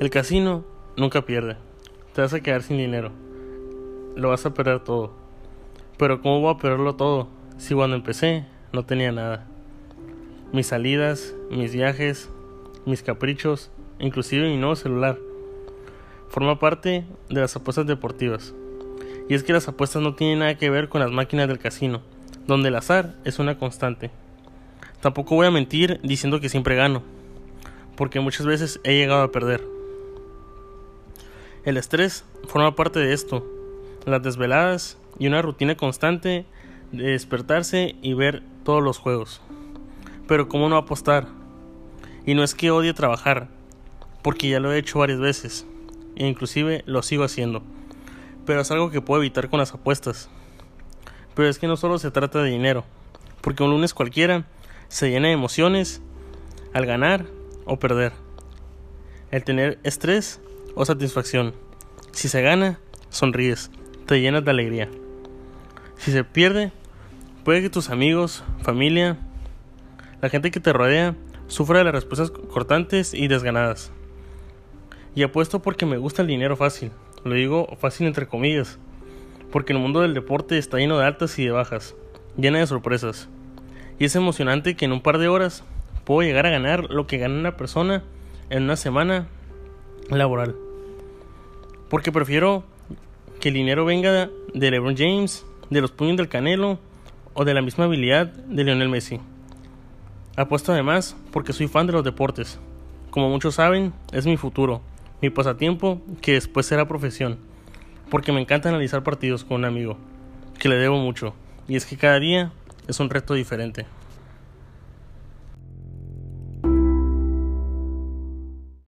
El casino nunca pierde. Te vas a quedar sin dinero. Lo vas a perder todo. Pero ¿cómo voy a perderlo todo si cuando empecé no tenía nada? Mis salidas, mis viajes, mis caprichos, inclusive mi nuevo celular. Forma parte de las apuestas deportivas. Y es que las apuestas no tienen nada que ver con las máquinas del casino, donde el azar es una constante. Tampoco voy a mentir diciendo que siempre gano, porque muchas veces he llegado a perder. El estrés forma parte de esto, las desveladas y una rutina constante de despertarse y ver todos los juegos. Pero ¿cómo no apostar? Y no es que odie trabajar, porque ya lo he hecho varias veces, e inclusive lo sigo haciendo. Pero es algo que puedo evitar con las apuestas. Pero es que no solo se trata de dinero, porque un lunes cualquiera se llena de emociones al ganar o perder. El tener estrés o satisfacción. Si se gana, sonríes, te llenas de alegría. Si se pierde, puede que tus amigos, familia, la gente que te rodea, sufra de las respuestas cortantes y desganadas. Y apuesto porque me gusta el dinero fácil. Lo digo fácil entre comillas. Porque el mundo del deporte está lleno de altas y de bajas, llena de sorpresas. Y es emocionante que en un par de horas puedo llegar a ganar lo que gana una persona en una semana laboral. Porque prefiero que el dinero venga de LeBron James, de los puños del Canelo o de la misma habilidad de Lionel Messi. Apuesto además porque soy fan de los deportes. Como muchos saben, es mi futuro, mi pasatiempo que después será profesión. Porque me encanta analizar partidos con un amigo, que le debo mucho. Y es que cada día es un reto diferente.